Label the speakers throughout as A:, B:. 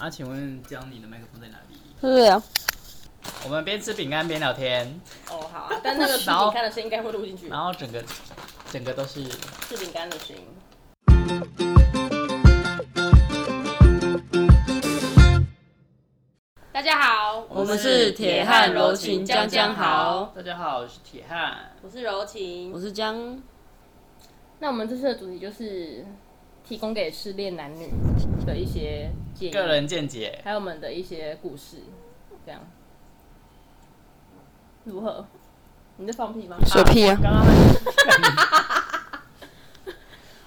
A: 啊，请问江，你的麦克风在哪里？
B: 对啊，
A: 我们边吃饼干边聊天，
C: 哦，好啊，但那个吃饼干的声音应该会录进去，
A: 然后整个整个都是
C: 吃饼干的声音。大家好，
B: 我们是铁汉柔情江江豪，
A: 大家好，我是铁汉。
C: 我是柔情
B: 我。是江，
C: 那我们这次的主题就是提供给失恋男女的一些建议，
A: 个人见解，
C: 还有我们的一些故事，这样如何？你在放屁吗？
B: 水屁啊！
A: 刚刚那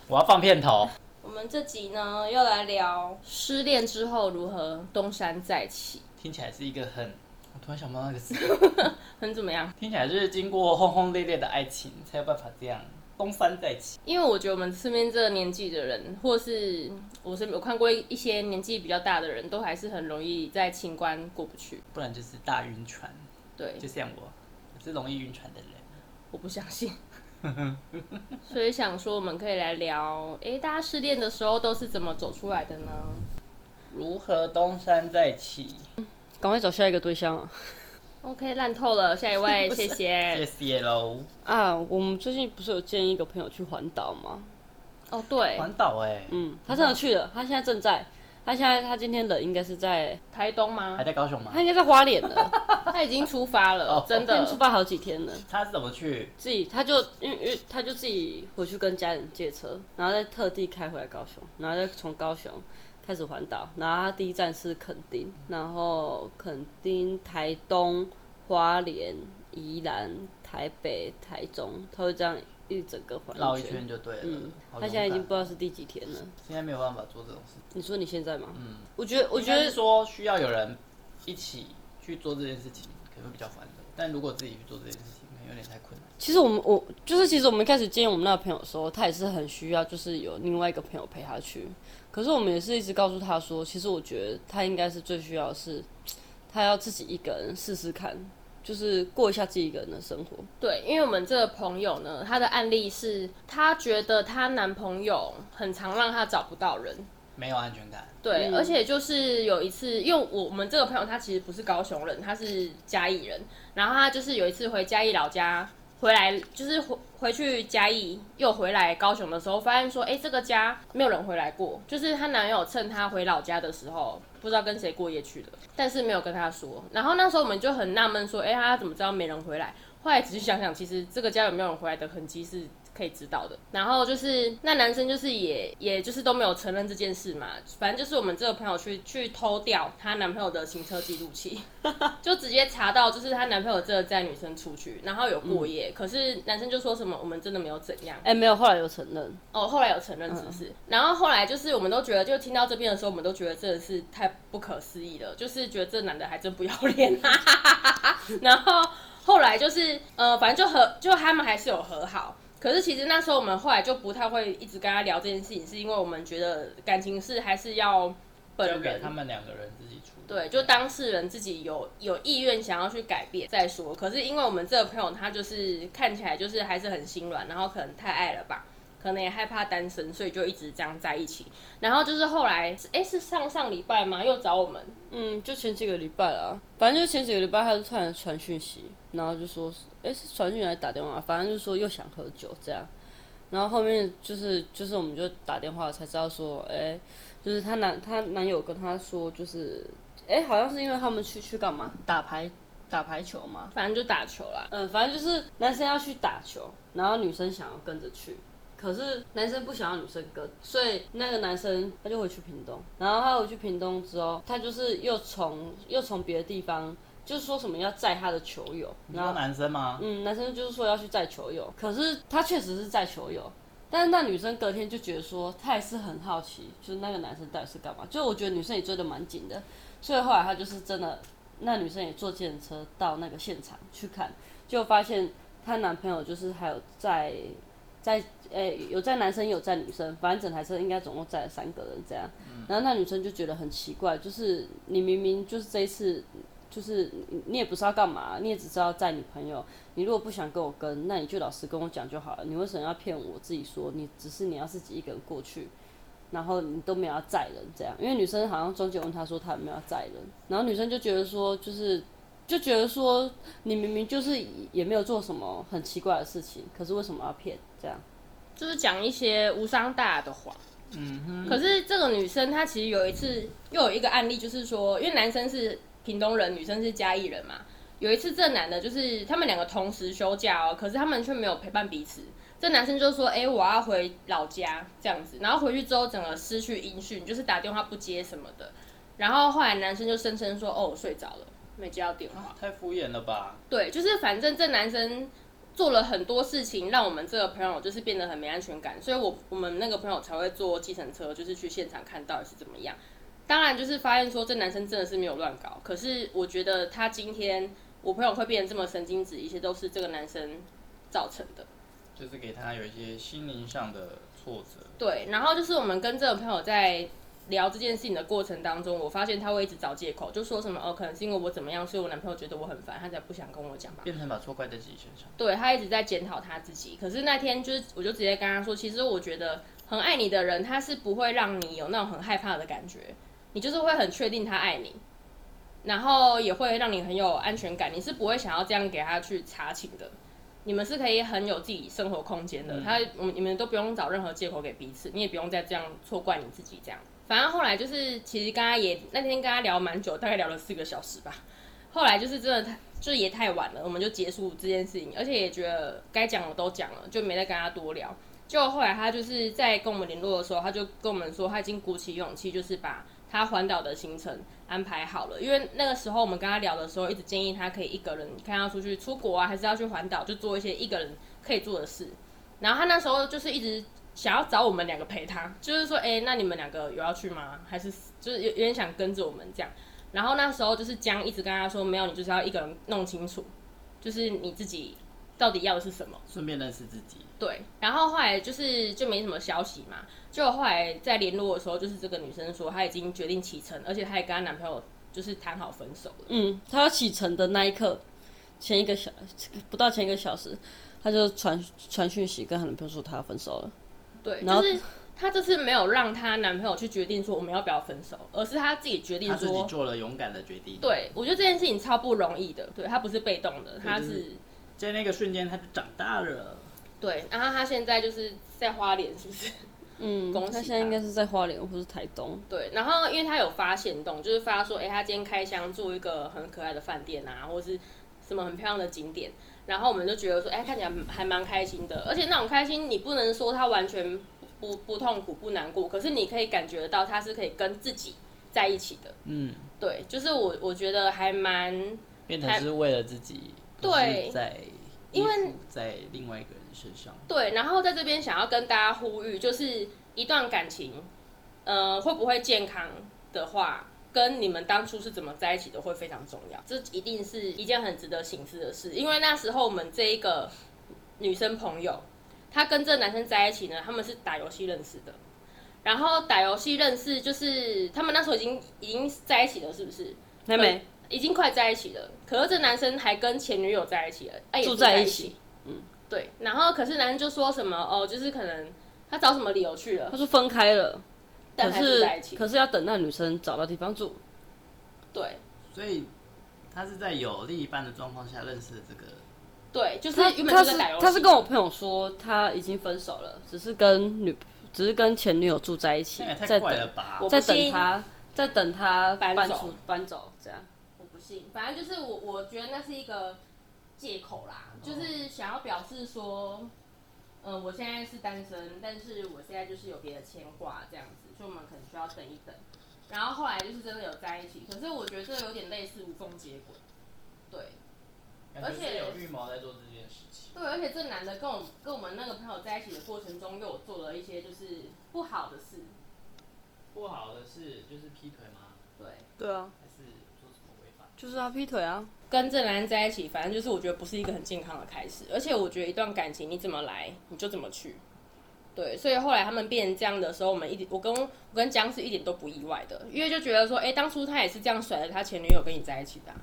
A: 我要放片头。
C: 我们这集呢要来聊失恋之后如何东山再起，
A: 听起来是一个很，我突然想不到那个词，
C: 很怎么样？
A: 听起来就是经过轰轰烈烈的爱情才有办法这样东山再起。
C: 因为我觉得我们身边这个年纪的人，或是我身边有看过一些年纪比较大的人，都还是很容易在情关过不去。
A: 不然就是大晕船，
C: 对，
A: 就像我，我是容易晕船的人。
C: 我不相信。所以想说，我们可以来聊，诶，大家失恋的时候都是怎么走出来的呢？
A: 如何东山再起？
B: 赶快找下一个对象啊！
C: OK，烂透了，下一位，谢
A: 谢
C: 谢。
A: 谢喽。
B: 啊，我们最近不是有建议一个朋友去环岛吗？
C: 哦，对，
A: 环岛哎，
B: 嗯，他真的去了，他现在正在，他现在他今天人应该是在，
C: 台东吗
A: 还？在高雄吗
B: 他？应该在花莲了，
C: 他已经出发了，
A: 哦
C: 真的。
B: 他已经出发好几天了。
A: 他是怎么去？
B: 自己他就因为因为他就自己回去跟家人借车，然后再特地开回来高雄，然后再从高雄开始环岛，然后他第一站是垦丁，然后垦丁、台东、花莲、宜兰、台北、台中，他会这样一整个环
A: 绕一圈就对了。
B: 嗯，他现在已经不知道是第几天了。
A: 现在没有办法做这种事。
B: 你说你现在吗？
A: 嗯，
B: 我觉得，我
A: 我觉得
B: 觉得
A: 说需要有人一起去做这件事情，可能会比较烦的。但如果自己去做这件事情，可能有点太困难。
B: 其实我们我就是其实我们一开始见我们那个朋友的时候，他也是很需要，就是有另外一个朋友陪他去。可是我们也是一直告诉他说，其实我觉得他应该是最需要的是，他要自己一个人试试看，就是过一下自己一个人的生活。
C: 对，因为我们这个朋友呢，她的案例是，她觉得她男朋友很常让她找不到人，
A: 没有安全感，
C: 对，
B: 嗯。
C: 而且就是有一次，因为我我们这个朋友他其实不是高雄人，他是嘉义人，然后他就是有一次回嘉义老家回来，就是回回去嘉义又回来高雄的时候，发现说，哎、这个家没有人回来过，就是她男友趁她回老家的时候，不知道跟谁过夜去了，但是没有跟她说。然后那时候我们就很纳闷说，哎、她怎么知道没人回来？后来仔细想想，其实这个家有没有人回来的痕迹是可以知道的。然后就是那男生就是也也就是都没有承认这件事嘛，反正就是我们这个朋友去去偷掉她男朋友的行车记录器，就直接查到就是她男朋友真的载女生出去，然后有过夜，可是男生就说什么我们真的没有怎样。
B: 哎、没有，后来有承认。
C: 哦，后来有承认是不是？然后后来就是我们都觉得，就听到这边的时候，我们都觉得真的是太不可思议了，就是觉得这男的还真不要脸啊。然后后来就是呃，反正就和就他们还是有和好。可是其实那时候我们后来就不太会一直跟他聊这件事情，是因为我们觉得感情是还是要
A: 交
C: 本人
A: 给他们两个人自己处理。
C: 对，就当事人自己有有意愿想要去改变再说。可是因为我们这个朋友他就是看起来就是还是很心软，然后可能太爱了吧，可能也害怕单身，所以就一直这样在一起。然后就是后来，哎，是上上礼拜吗？又找我们，
B: 嗯，就前几个礼拜啦，反正就前几个礼拜，他就突然传讯息，然后就说，哎、是传讯息还是打电话？反正就说又想喝酒这样。然后后面就是就是我们就打电话才知道说，哎、就是她男她男友跟她说，就是，哎、好像是因为他们去去干嘛？打排打排球嘛。
C: 反正就打球啦。
B: 嗯，反正就是男生要去打球，然后女生想要跟着去，可是男生不想要女生跟，所以那个男生他就回去屏东，然后他回去屏东之后，他就是又从又从别的地方，就是说什么要载他的球友，
A: 你说男生吗？
B: 嗯，男生就是说要去载球友，可是他确实是载球友。但是那女生隔天就觉得说，她也是很好奇，就是那个男生到底是干嘛？就我觉得女生也追得蛮紧的，所以后来她就是真的，那女生也坐计程车到那个现场去看，就发现她男朋友就是还有在在诶、有在男生有在女生，反正整台车应该总共载了三个人这样。然后那女生就觉得很奇怪，就是你明明就是这一次，就是你你也不知道干嘛，你也只知道载你朋友。你如果不想跟我跟，那你就老实跟我讲就好了。你为什么要骗我自己说你只是你要自己一个人过去？然后你都没有要载人这样，因为女生好像中间问他说他有没有要载人，然后女生就觉得说就是就觉得说你明明就是也没有做什么很奇怪的事情，可是为什么要骗这样？
C: 就是讲一些无伤大雅的话。
A: 嗯哼，
C: 可是这个女生她其实有一次又有一个案例，就是说，因为男生是屏东人，女生是嘉义人嘛。有一次这男的就是他们两个同时休假哦，可是他们却没有陪伴彼此。这男生就说：“哎、我要回老家这样子。”然后回去之后，整个失去音讯，就是打电话不接什么的。然后后来男生就声称说：“哦，我睡着了，没接到电话。
A: 啊太敷衍了吧？
C: 对，就是反正这男生做了很多事情，让我们这个朋友就是变得很没安全感，所以我我们那个朋友才会坐计程车，就是去现场看到底是怎么样。当然，就是发现说这男生真的是没有乱搞，可是我觉得他今天我朋友会变得这么神经质，一切都是这个男生造成的。
A: 就是给他有一些心灵上的挫折。
C: 对，然后就是我们跟这个朋友在聊这件事情的过程当中，我发现他会一直找借口，就说什么哦，可能是因为我怎么样，所以我男朋友觉得我很烦，他才不想跟我讲吧。
A: 变成把错怪在自己身上。
C: 对他一直在检讨他自己，可是那天就是我就直接跟他说，其实我觉得很爱你的人，他是不会让你有那种很害怕的感觉，你就是会很确定他爱你，然后也会让你很有安全感，你是不会想要这样给他去查寝的。你们是可以很有自己生活空间的，他我们你们都不用找任何借口给彼此，你也不用再这样错怪你自己这样。反正后来就是，其实跟他也那天跟他聊蛮久，大概聊了四个小时吧。后来就是真的太，就是也太晚了，我们就结束这件事情，而且也觉得该讲的都讲了，就没再跟他多聊。就后来他就是在跟我们联络的时候，他就跟我们说，他已经鼓起勇气，就是把他环岛的行程安排好了。因为那个时候我们跟他聊的时候，一直建议他可以一个人，看要出去出国啊，还是要去环岛，就做一些一个人可以做的事。然后他那时候就是一直想要找我们两个陪他，就是说，哎、那你们两个有要去吗？还是就是有有点想跟着我们这样。然后那时候就是江一直跟他说，没有，你就是要一个人弄清楚，就是你自己到底要的是什么。
A: 顺便认识自己。
C: 对，然后后来就是就没什么消息嘛，就后来在联络的时候，就是这个女生说她已经决定启程，而且她也跟她男朋友就是谈好分手了。
B: 嗯，她要启程的那一刻，前一个小不到前一个小时，她就传传讯息跟她男朋友说她要分手了。
C: 对，
B: 然后
C: 就是她这次没有让她男朋友去决定说我们要不要分手，而是她自己决定
A: 她自己，做了勇敢的决定。，
C: 对我觉得这件事情超不容易的，对她不是被动的，她
A: 就是
C: 是
A: 在那个瞬间她就长大了。
C: 对，然后她现在就是在花莲，是不是？
B: 嗯，
C: 恭喜
B: 他现在应该是在花莲或是台东。
C: 对，然后因为他有发现动，就是发说，哎、他今天开箱住一个很可爱的饭店啊，或是什么很漂亮的景点，然后我们就觉得说，哎、看起来还蛮开心的，而且那种开心，你不能说他完全不不痛苦不难过，可是你可以感觉得到他是可以跟自己在一起的。
A: 嗯，
C: 对，就是我我觉得还蛮
A: 变成是为了自己，
C: 对
A: 在
C: 因为
A: 在另外一个人身上。
C: 对，然后在这边想要跟大家呼吁，就是一段感情，呃，会不会健康的话，跟你们当初是怎么在一起的会非常重要。这一定是一件很值得醒思的事，因为那时候我们这一个女生朋友，她跟这男生在一起呢，他们是打游戏认识的。然后打游戏认识，就是他们那时候已经已经在一起了，是不是？
B: 妹妹
C: 已经快在一起了，可是这男生还跟前女友在一起了，
B: 住
C: 住在一
B: 起
C: 对。然后可是男生就说什么哦，就是可能他找什么理由去了
B: 他，说分开了，
C: 但
B: 可是
C: 是在一起。
B: 可是要等那女生找到地方住。
C: 对
A: 所以他是在有另一半的状况下认识的这个，
C: 对，就是
B: 他
C: 原本
B: 他
C: 就是打游戏。
B: 他是跟我朋友说他已经分手了，只是跟女只是跟前女友住在一起
A: 那也，太
B: 在
A: 怪了
B: 等
A: 吧
C: 我？
B: 在
C: 不信
B: 等他在等他搬
C: 搬走
B: 出搬走这样。
C: 我不信，反正就是我我觉得那是一个借口啦，就是想要表示说，嗯、我现在是单身，但是我现在就是有别的牵挂这样子，所以我们可能需要等一等。然后后来就是真的有在一起，可是我觉得这有点类似无缝接轨，对而且
A: 有预谋在做这件事情。
C: 对，而且这男的跟我跟我们那个朋友在一起的过程中，又有做了一些就是不好的事，
A: 不好的事就是劈腿吗？
C: 对。
B: 对啊，
A: 还是做什么违法？
B: 就是他劈腿啊。
C: 跟这男人在一起，反正就是我觉得不是一个很健康的开始，而且我觉得一段感情你怎么来你就怎么去，对，所以后来他们变成这样的时候，我们一点我跟我跟姜是一点都不意外的，因为就觉得说，哎、当初他也是这样甩了他前女友跟你在一起的、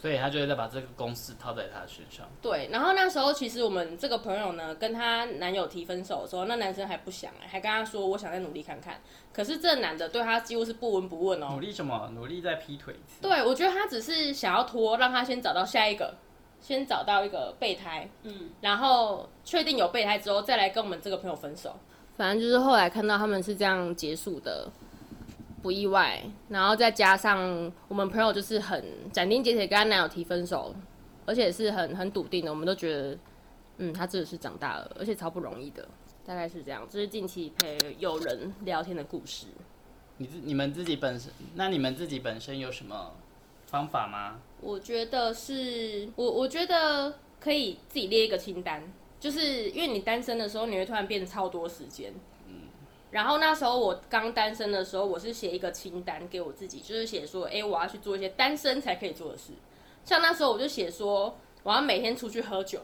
A: 所以他就会再把这个公式套在他身上。
C: 对，然后那时候其实我们这个朋友呢，跟她男友提分手的时候，那男生还不想哎、还跟她说我想再努力看看。可是这男的对她几乎是不闻不问哦
A: 努。力什么？努力在劈腿。
C: 对，我觉得他只是想要拖，让他先找到下一个，先找到一个备胎，
B: 嗯，
C: 然后确定有备胎之后，再来跟我们这个朋友分手。反正就是后来看到他们是这样结束的，不意外。然后再加上我们朋友就是很斩钉截铁跟她男友提分手，而且是很很笃定的，我们都觉得，嗯，他真的是长大了，而且超不容易的。大概是这样，这是近期陪友人聊天的故事。
A: 你自你们自己本身，那你们自己本身有什么方法吗？
C: 我觉得是，我我觉得可以自己列一个清单，就是因为你单身的时候，你会突然变超多时间。然后那时候我刚单身的时候，我是写一个清单给我自己，就是写说，哎，我要去做一些单身才可以做的事。像那时候我就写说，我要每天出去喝酒，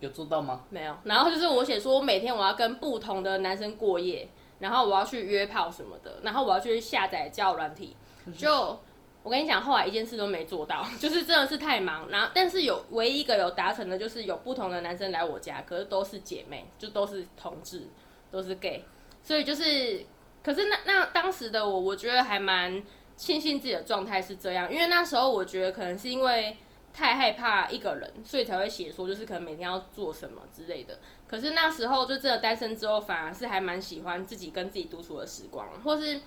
A: 有做到吗？
C: 没有。然后就是我写说，我每天我要跟不同的男生过夜，然后我要去约炮什么的，然后我要去下载交友软体。就我跟你讲，后来一件事都没做到，就是真的是太忙。然后，但是有唯一一个有达成的，就是有不同的男生来我家，可是都是姐妹，就都是同志，都是 gay。所以就是，可是那那当时的我，我觉得还蛮庆幸自己的状态是这样，因为那时候我觉得可能是因为太害怕一个人，所以才会写说就是可能每天要做什么之类的。可是那时候就真的单身之后，反而是还蛮喜欢自己跟自己独处的时光，或是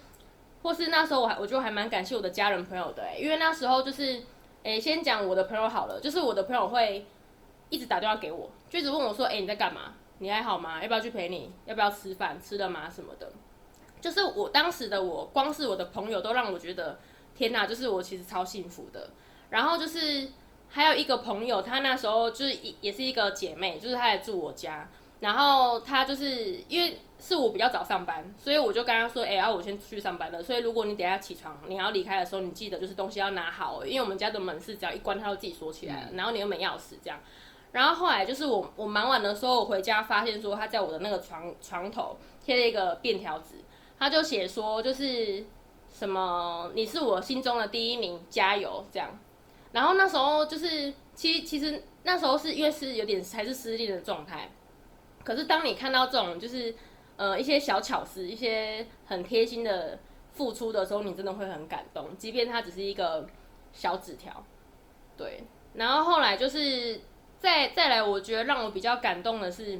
C: 或是那时候我还我就还蛮感谢我的家人朋友的、因为那时候就是，诶、先讲我的朋友好了，就是我的朋友会一直打电话给我，就一直问我说，诶、你在干嘛？你还好吗？要不要去陪你？要不要吃饭？吃了吗？什么的。就是我当时的我，光是我的朋友都让我觉得，天哪，就是我其实超幸福的。然后就是还有一个朋友，她那时候就是也也是一个姐妹，就是她也住我家，然后她就是因为是我比较早上班，所以我就跟她说，哎、呀、我先出去上班了，所以如果你等下起床，你要离开的时候，你记得就是东西要拿好，因为我们家的门是只要一关，它就自己锁起来了，然后你又没钥匙这样。然后后来就是我我忙完的时候，我回家发现说他在我的那个床床头贴了一个便条纸，他就写说就是什么你是我心中的第一名，加油这样。然后那时候就是其其实那时候是因为是有点还是失恋的状态，可是当你看到这种就是呃一些小巧思，一些很贴心的付出的时候，你真的会很感动，即便它只是一个小纸条。对，然后后来就是再再来，我觉得让我比较感动的是，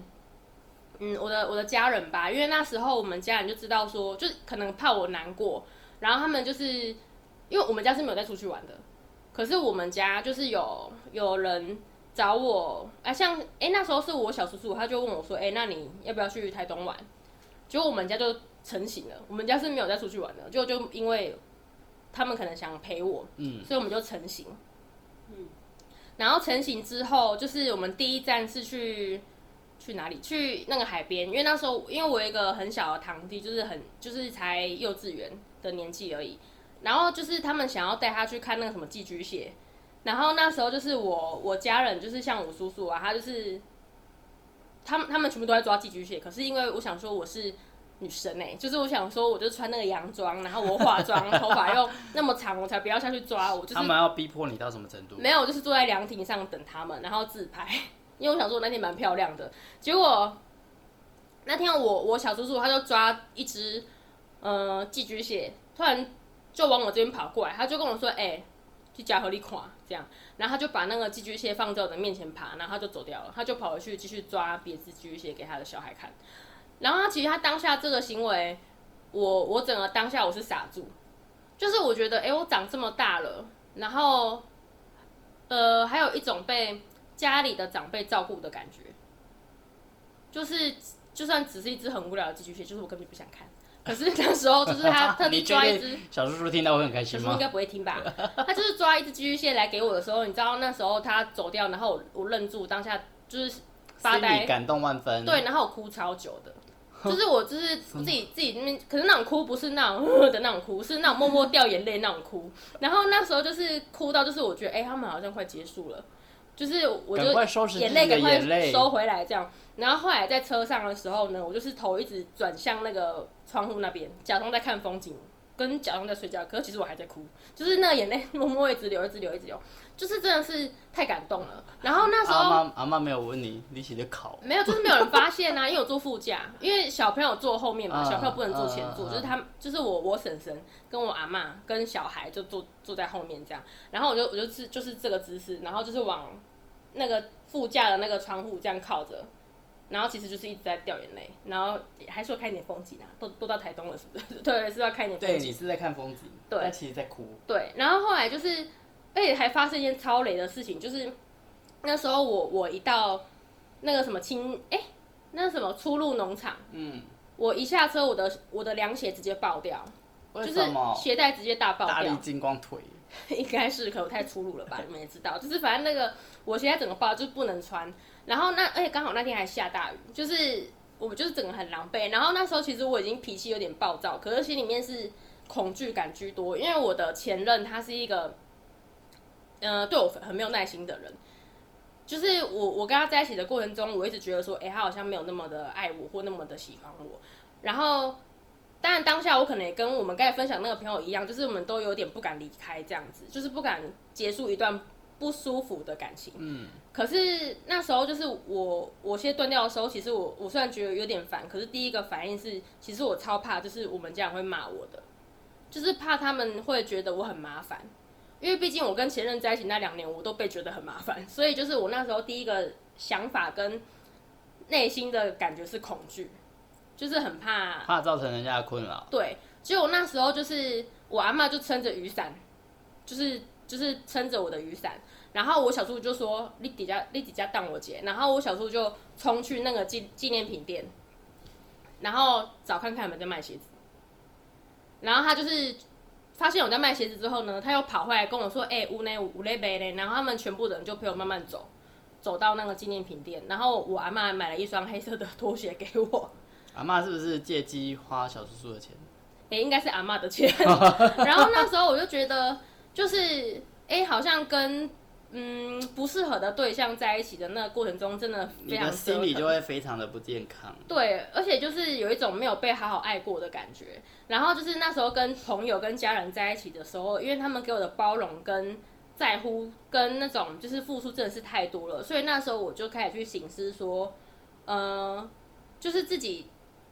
C: 嗯，我的我的家人吧，因为那时候我们家人就知道说，就是可能怕我难过，然后他们就是因为我们家是没有再出去玩的，可是我们家就是有有人找我，啊，像哎、那时候是我小叔叔，他就问我说，哎、那你要不要去台东玩？结果我们家就成型了，我们家是没有再出去玩的，就就因为他们可能想陪我，
A: 嗯，
C: 所以我们就成型。然后成型之后，就是我们第一站是去去哪里？去那个海边，因为那时候因为我有一个很小的堂弟，就是很就是才幼稚园的年纪而已。然后就是他们想要带他去看那个什么寄居蟹，然后那时候就是我我家人就是像我叔叔啊，他就是他们他们全部都在抓寄居蟹，可是因为我想说我是女生哎、就是我想说我就穿那个洋装，然后我化妆，头发又那么长，我才不要下去抓，我就是
A: 他们要逼迫你到什么程度？
C: 没有，就是坐在凉亭上等他们，然后自拍，因为我想说我那天蛮漂亮的。结果那天我我小叔叔他就抓一只呃寄居蟹，突然就往我这边跑过来，他就跟我说：“哎、去夹河里垮这样。”然后他就把那个寄居蟹放在我的面前爬，然后他就走掉了，他就跑回去继续抓别只寄居蟹给他的小孩看。然后他其实他当下这个行为，我我整个当下我是傻住，就是我觉得，哎、我长这么大了，然后呃，还有一种被家里的长辈照顾的感觉，就是就算只是一只很无聊的寄居蟹，就是我根本不想看。可是那时候就是他 特地抓一只，
A: 小叔叔听到会很开心吗？
C: 小叔应该不会听吧？他就是抓一只寄居蟹来给我的时候，你知道那时候他走掉，然后我我愣住，当下就是发呆，
A: 感动万分。
C: 对，然后我哭超久的。就是我就是自己自己那边，可是那种哭不是那种 的那种哭，是那种默默掉眼泪那种哭。然后那时候就是哭到，就是我觉得哎、他们好像快结束了，就是我就眼泪赶快。收回来这样。然后后来在车上的时候呢，我就是头一直转向那个窗户那边，假装在看风景，跟假装在睡觉，可是其实我还在哭，就是那个眼泪默默一直流，一直流，一直流，就是真的是太感动了。然后那时候
A: 阿妈阿妈没有问你，你起的考，
C: 没有，就是没有人发现啊，因为我坐副驾，因为小朋友坐后面嘛，
A: 嗯
C: 小朋友不能坐前座，就是他，就是我我婶婶跟我阿妈跟小孩就坐坐在后面这样，然后我就我就是就是这个姿势，然后就是往那个副驾的那个窗户这样靠着，然后其实就是一直在掉眼泪，然后还说看一点风景啊，都都到台东了是不是？对，是要看一点风景。
A: 对你是在看风景，
C: 对
A: 但其实在哭。
C: 对，然后后来就是，而且还发生一件超雷的事情，就是那时候我我一到那个什么青哎、那什么初露农场，
A: 嗯，
C: 我一下车，我的我的凉鞋直接爆掉，就是？鞋带直接大爆
A: 大力
C: 掉，
A: 金光腿，
C: 应该是可我太粗鲁了吧？你们也知道，就是反正那个我鞋带整个爆，就是不能穿。然后那而且刚好那天还下大雨，就是我就是整个很狼狈。然后那时候其实我已经脾气有点暴躁，可是心里面是恐惧感居多，因为我的前任他是一个，呃，对我很没有耐心的人。就是我我跟他在一起的过程中，我一直觉得说，哎、他好像没有那么的爱我或那么的喜欢我。然后当然当下我可能也跟我们刚才分享那个朋友一样，就是我们都有点不敢离开这样子，就是不敢结束一段不舒服的感情。
A: 嗯，
C: 可是那时候就是我我先断掉的时候，其实我我虽然觉得有点烦，可是第一个反应是，其实我超怕，就是我们家人会骂我的，就是怕他们会觉得我很麻烦，因为毕竟我跟前任在一起那两年，我都被觉得很麻烦，所以就是我那时候第一个想法跟内心的感觉是恐惧，就是很怕
A: 怕造成人家的困扰。
C: 对，结果那时候就是我阿妈就撑着雨伞，就是就是撑着我的雨伞，然后我小叔就说你底下你底下当我姐，然后我小叔就冲去那个纪纪念品店，然后找看看有没有在卖鞋子，然后他就是发现我在卖鞋子之后呢，他又跑回来跟我说，哎、屋内五类杯嘞，然后他们全部人就陪我慢慢走。走到那个纪念品店，然后我阿妈买了一双黑色的拖鞋给我，
A: 阿妈是不是借机花小叔叔的钱？
C: 也、应该是阿妈的钱。然后那时候我就觉得，就是哎、诶好像跟嗯不适合的对象在一起的那个过程中，真的
A: 你
C: 非常
A: 的心理
C: 折腾
A: 就会非常的不健康。
C: 对，而且就是有一种没有被好好爱过的感觉。然后就是那时候跟朋友、跟家人在一起的时候，因为他们给我的包容跟在乎，跟那种就是付出真的是太多了，所以那时候我就开始去醒思说，呃，就是自己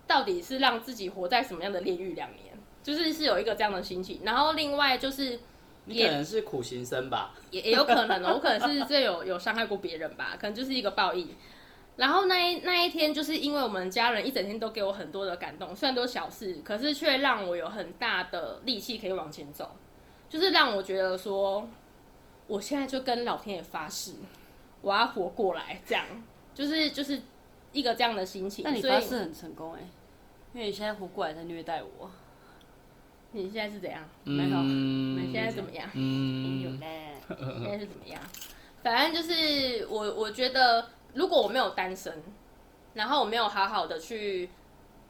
C: 到底是让自己活在什么样的炼狱两年，就是是有一个这样的心情。然后另外就是
A: 你可能是苦行僧吧？
C: 也也有可能哦，我可能是这有有伤害过别人吧，可能就是一个报应。然后那一那一天，就是因为我们家人一整天都给我很多的感动，虽然都是小事，可是却让我有很大的力气可以往前走，就是让我觉得说，我现在就跟老天爷发誓，我要活过来，这样就是就是一个这样的心情。
B: 那你
C: 所以
B: 发誓很成功哎、因为你现在活过来在虐待我，
C: 你现在是怎样？
B: 没有
A: 嗯
C: 你现在怎么样？
B: 没有
A: 嗯，
B: 嘞。
C: 现在是怎么样？反正就是我，我觉得如果我没有单身，然后我没有好好的去，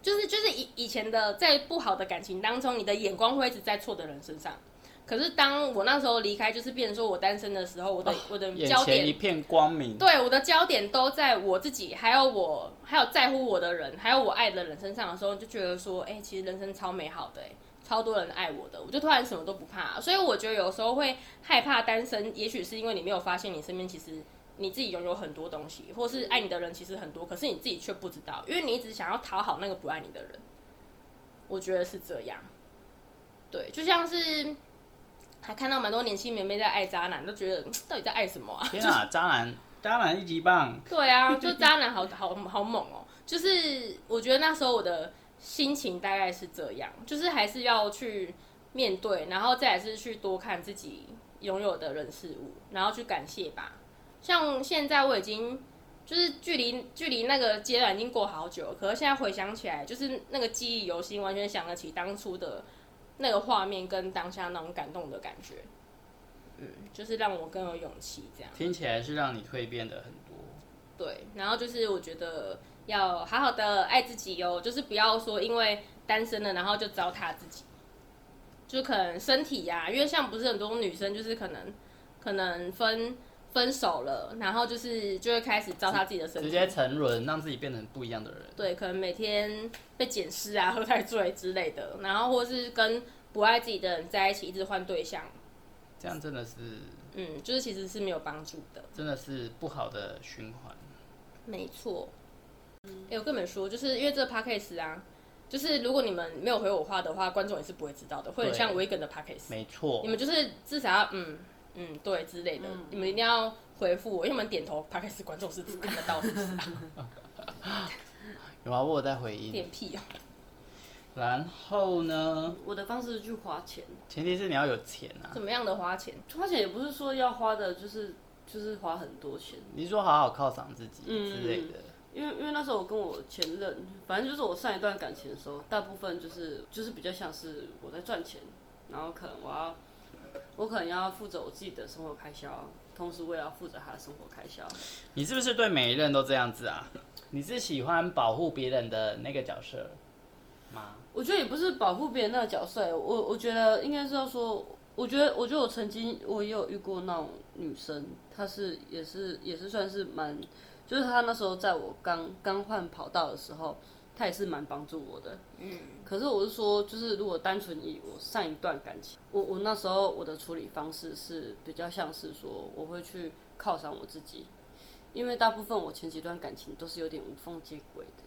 C: 就是就是以以前的在不好的感情当中，你的眼光会一直在错的人身上。可是当我那时候离开，就是变成说我单身的时候，我的、我的焦点
A: 一片光明。
C: 对，我的焦点都在我自己，还有我，还有在乎我的人，还有我爱的人身上的时候，就觉得说，哎、其实人生超美好的、哎，超多人爱我的，我就突然什么都不怕。所以我觉得有时候会害怕单身，也许是因为你没有发现你身边其实你自己拥有很多东西，或是爱你的人其实很多，可是你自己却不知道，因为你一直想要讨好那个不爱你的人。我觉得是这样，对，就像是还看到蛮多年轻妹妹在爱渣男，都觉得嗯到底在爱什么啊？
A: 天啊，渣男，渣男一级棒！
C: 对啊，就渣男好好好猛哦、就是我觉得那时候我的心情大概是这样，就是还是要去面对，然后再来是去多看自己拥有的人事物，然后去感谢吧。像现在我已经就是距离距离那个阶段已经过好久了，可是现在回想起来，就是那个记忆犹新，完全想得起当初的那个画面跟当下那种感动的感觉。嗯，就是让我更有勇气这样。
A: 听起来是让你蜕变的很多。
C: 对，然后就是我觉得要好好的爱自己哦，就是不要说因为单身了，然后就糟蹋自己，就可能身体呀、因为像不是很多女生就是可能可能分分手了，然后就是就会开始糟蹋自己的身体，
A: 直接沉沦，让自己变成不一样的人。
C: 对，可能每天被检视啊、喝太醉之类的，然后或是跟不爱自己的人在一起，一直换对象，
A: 这样真的是
C: 嗯，就是其实是没有帮助的。
A: 真的是不好的循环。
C: 没错。哎、我跟你们说，就是因为这个 podcast 啊，就是如果你们没有回我话的话，观众也是不会知道的，会很
A: 对
C: 像维根的 podcast。
A: 没错
C: 你，们就是至少要嗯嗯对之类的，你们一定要回复我，因为你们点头 podcast 观众是看得到是不是啊？
A: 有啊，我有在回应。
C: 点屁啊、
A: 然后呢，
B: 我的方式是去花钱，
A: 前提是你要有钱啊。
C: 怎么样的花钱？
B: 花钱也不是说要花的，就是就是花很多钱。
A: 你是说好好犒赏自己
B: 嗯
A: 之类的？
B: 因为因为那时候我跟我前任，反正就是我上一段感情的时候，大部分就是就是比较像是我在赚钱，然后可能我要我可能要负责我自己的生活开销，同时我也要负责他的生活开销。
A: 你是不是对每一任都这样子啊？你是喜欢保护别人的那个角色吗？
B: 我觉得也不是保护别人那个角色，我我觉得应该是要说，我觉得我觉得我曾经我也有遇过那种女生，她是也是也是算是蛮，就是他那时候在我刚刚换跑道的时候，他也是蛮帮助我的。嗯。可是我是说，就是如果单纯以我上一段感情，我我那时候我的处理方式是比较像是说，我会去犒赏我自己，因为大部分我前几段感情都是有点无缝接轨的。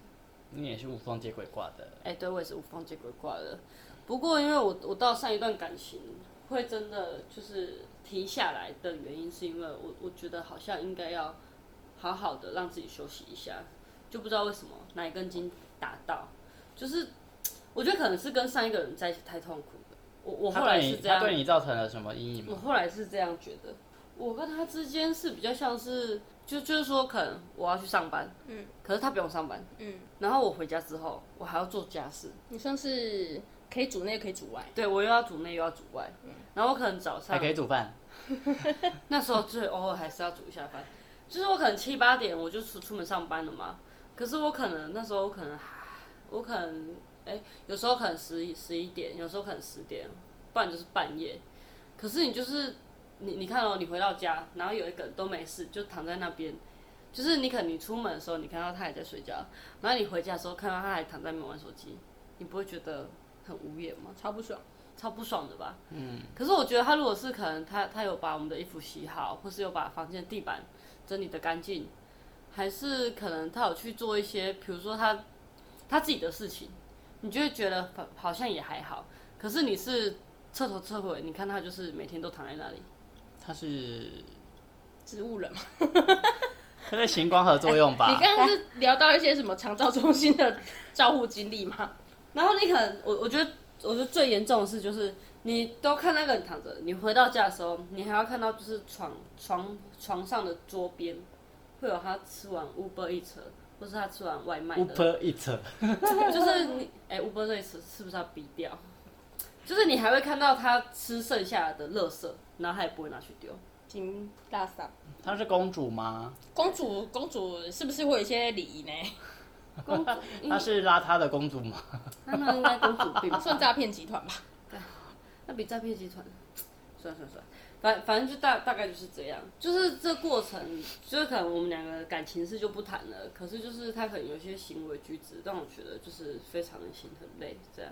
A: 你也是无缝接轨挂的，
B: 哎、对我也是无缝接轨挂的。不过因为我我到上一段感情会真的就是停下来的原因，是因为我我觉得好像应该要好好的让自己休息一下，就不知道为什么哪一根筋打到，就是我觉得可能是跟上一个人在一起太痛苦了。我我后来是这样，
A: 他对你造成了什么阴影吗我？
B: 后来是这样觉得，我跟他之间是比较像是，就就是说，可能我要去上班，嗯，可是他不用上班，
C: 嗯，
B: 然后我回家之后，我还要做家事，
C: 你像是可以煮内可以煮外，
B: 对我又要煮内又要煮外，然后我可能早上
A: 还可以煮饭，
B: 那时候最偶尔还是要煮一下饭，就是我可能七八点我就出出门上班了嘛，可是我可能那时候我可能我可能哎、有时候可能十一十一点，有时候可能十点，不然就是半夜，可是你就是你你看哦，你回到家，然后有一个人都没事，就躺在那边。就是你可能你出门的时候，你看到他还在睡觉，然后你回家的时候看到他还躺在那边玩手机，你不会觉得很无言吗？
C: 超不爽。
B: 超不爽的吧？嗯。可是我觉得他如果是可能他他有把我们的衣服洗好，或是有把房间地板整理的干净，还是可能他有去做一些，比如说他他自己的事情，你就会觉得好好像也还好。可是你是彻头彻尾，你看他就是每天都躺在那里，
A: 他是
C: 植物人吗，
A: 他在行光合作用吧？
C: 你刚刚是聊到一些什么长照中心的照护经历吗？
B: 然后你可能我我觉得我觉得最严重的是就是你都看那个人躺着，你回到家的时候，你还要看到就是床床床上的桌边会有他吃完 Uber Eats 或是他吃完外卖的
A: ，Uber Eat，
B: 就是你哎、Uber Eats 是不是要逼掉？就是你还会看到他吃剩下的垃圾，然后他也不会拿去丢。
C: 金大嫂，
A: 她是公主吗？
C: 公主公主是不是会有一些礼仪呢？
B: 公主，
A: 她是邋遢的公主吗？
B: 那那应该公主病吧？
C: 算诈骗集团吧。
B: 那比诈骗集团，算算算，反反正就大大概就是这样，就是这过程，就是可能我们两个感情事就不谈了，可是就是他可能有些行为举止让我觉得就是非常的心很累这样，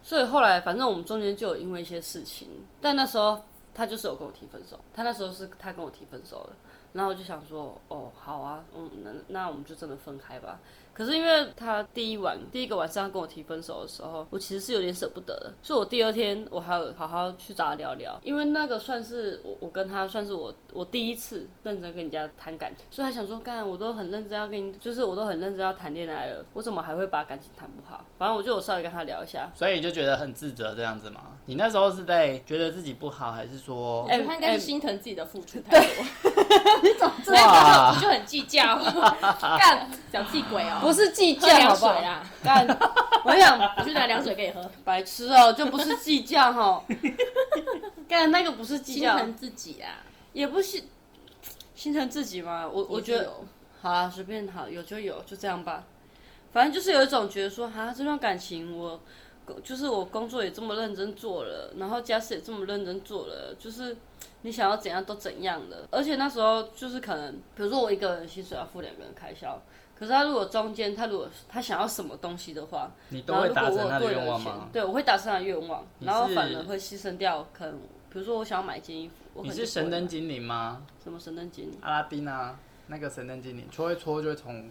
B: 所以后来反正我们中间就有因为一些事情，但那时候他就是有跟我提分手，他那时候是他跟我提分手了，然后我就想说，哦，好啊，嗯，那那我们就真的分开吧。可是因为他第一晚第一个晚上跟我提分手的时候，我其实是有点舍不得的，所以我第二天我还有好好去找他聊聊，因为那个算是我我跟他算是我我第一次认真跟人家谈感情，所以他想说，干我都很认真要跟你，就是我都很认真要谈恋爱了，我怎么还会把感情谈不好？反正我就有稍微跟他聊一下，
A: 所以你就觉得很自责这样子嘛？你那时候是在觉得自己不好，还是说
C: 我觉得他应该是心疼自己的付出太多，所以
A: 哇
C: 他就很计较，
B: 干
C: 小气鬼哦。
B: 不是计较好不好？干，我想
C: 我去拿凉水给你喝，
B: 白痴哦、就不是计较哈，干那个不是计较，
C: 心疼自己啊。
B: 也不是心疼自己嘛。我我觉得好啊，随便好，有就有，就这样吧。反正就是有一种觉得说，哈，这段感情我就是我工作也这么认真做了，然后家事也这么认真做了，就是你想要怎样都怎样的。而且那时候就是可能，比如说我一个人薪水要付两个人开销，可可是他如果中间他如果他想要什么东西的话，
A: 你都会达成他的愿望吗？
B: 对，我会达成他的愿望，然后反而会牺牲掉可能，比如说我想要买一件衣服，我可
A: 你是神灯精灵吗？
B: 什么神灯精灵？
A: 阿拉丁啊，那个神灯精灵搓一搓就会从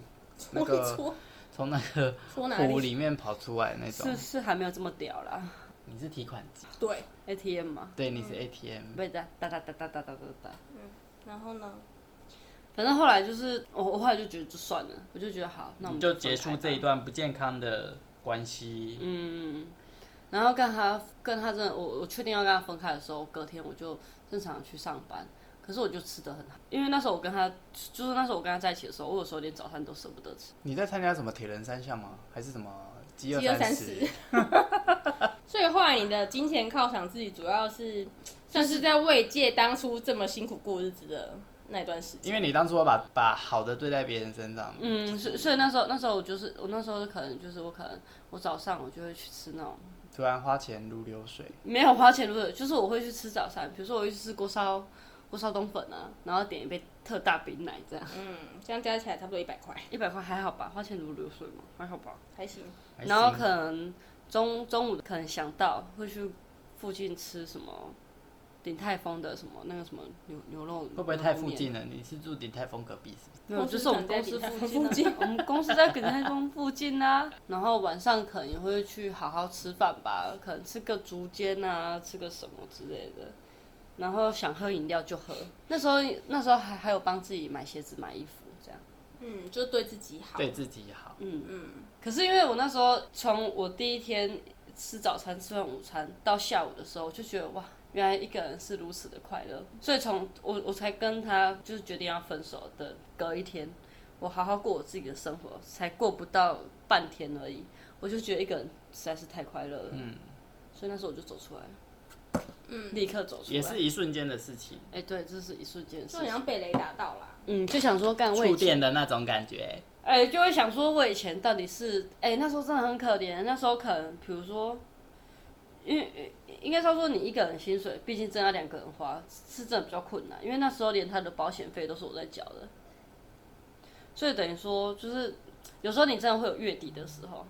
A: 那个
C: 搓，
A: 从那个？湖里面跑出来那种
B: 是。是还没有这么屌啦
A: 你是提款机，
C: 对
B: ，，ATM 嘛，
A: 对，你是 ATM。
B: 不会哒哒哒哒哒哒哒哒哒。
C: 然后呢？
B: 反正后来就是我，我后来就觉得就算了，我就觉得好，那我们
A: 你就结束这一。段不健康的关系。
B: 嗯，然后跟他跟他真的，我我确定要跟他分开的时候，隔天我就正常去上班。可是我就吃的很好，因为那时候我跟他，就是那时候我跟他在一起的时候，我有时候连早餐都舍不得吃。
A: 你在参加什么铁人三项吗？还是什么饥
C: 饥饿三
A: 饿十
C: 十？所以后来你的金钱犒赏自己，主要是算是在慰藉当初这么辛苦过日子的那段时间。
A: 因为你当初要把把好的对待别人身上，
B: 嗯，所以所以那时候那时候我就是我那时候可能就是我可能我早上我就会去吃那种
A: 突然花钱如流水。
B: 没有花钱如流水，就是我会去吃早餐，比如说我会去吃锅烧锅烧冬粉啊，然后点一杯特大冰奶这样，
C: 嗯，这样加起来差不多一百块，
B: 一百块还好吧，花钱如流水嘛，还好吧。
C: 还行。
B: 然后可能中中午可能想到会去附近吃什么鼎泰丰的什么那个什么牛牛肉，
A: 会不会太？附近了？你是住鼎泰丰隔壁是不是？
B: 没有，就是我们公司附近、啊，我们公司在鼎泰丰附近啊。然后晚上可能也会去好好吃饭吧，可能吃个竹煎啊，吃个什么之类的。然后想喝饮料就喝。那时候那时候还还有帮自己买鞋子、买衣服这样。
C: 嗯，就对自己好。
A: 对自己好。
B: 嗯嗯。可是因为我那时候从我第一天吃早餐、吃完午餐到下午的时候，我就觉得哇，原来一个人是如此的快乐。所以从我我才跟他就是决定要分手的隔一天，我好好过我自己的生活，才过不到半天而已，我就觉得一个人实在是太快乐了。嗯。所以那时候我就走出来了。嗯，立刻走出来。
A: 也是一瞬间的事情，
B: 哎、对，这是一瞬间的事
C: 就很
B: 情。
C: 像被雷打到啦。
B: 嗯，就想说干
A: 触电的那种感觉。
B: 哎、就会想说，我以前到底是哎、那时候真的很可怜。那时候可能，比如说，因为应该说说你一个人薪水，毕竟真的要两个人花，是真的比较困难。因为那时候连他的保险费都是我在缴的，所以等于说，就是有时候你真的会有月底的时候，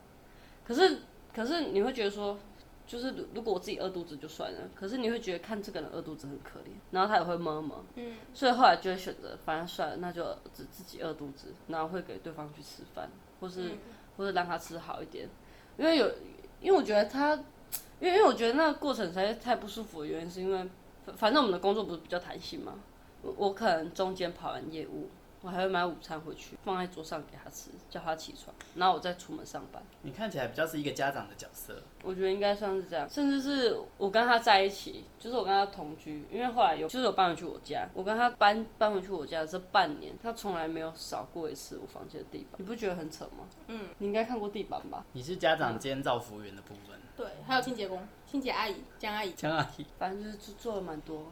B: 可是可是你会觉得说，就是如如果我自己饿肚子就算了，可是你会觉得看这个人饿肚子很可怜，然后他也会摸摸，
C: 嗯，
B: 所以后来就会选择，反正算了，那就自自己饿肚子，然后会给对方去吃饭，或是、或是让他吃好一点，因为有，因为我觉得他，因为因为我觉得那个过程实在是太不舒服的原因，是因为反反正我们的工作不是比较弹性嘛，我我可能中间跑完业务，我还会买午餐回去放在桌上给他吃，叫他起床，然后我再出门上班。
A: 你看起来比较是一个家长的角色，
B: 我觉得应该算是这样，甚至是我跟他在一起，就是我跟他同居，因为后来有就是有搬回去我家，我跟他搬搬回去我家这半年，他从来没有扫过一次我房间的地板，你不觉得很扯吗？嗯，你应该看过地板吧？
A: 你是家长兼造福员的部分。
C: 对，还有清洁工、清洁阿姨、江阿姨。
A: 江阿姨，
B: 反正就是做做了蛮多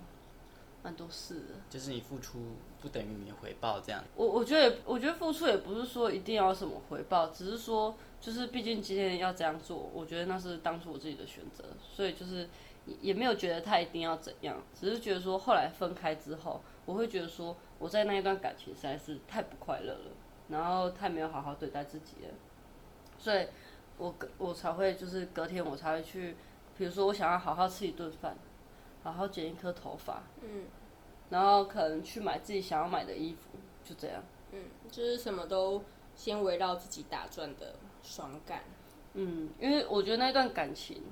B: 蛮多事的。
A: 就是你付出不等于你的回报，这样。
B: 我我觉得，我觉得付出也不是说一定要什么回报，只是说，就是毕竟今天要这样做，我觉得那是当初我自己的选择，所以就是也也没有觉得他一定要怎样，只是觉得说后来分开之后，我会觉得说我在那一段感情实在是太不快乐了，然后太没有好好对待自己了，所以我隔我才会就是隔天我才会去，比如说我想要好好吃一顿饭，好好剪一颗头发，
C: 嗯
B: 然后可能去买自己想要买的衣服，就这样。
C: 嗯，就是什么都先围绕自己打转的爽感。
B: 嗯，因为我觉得那段感情，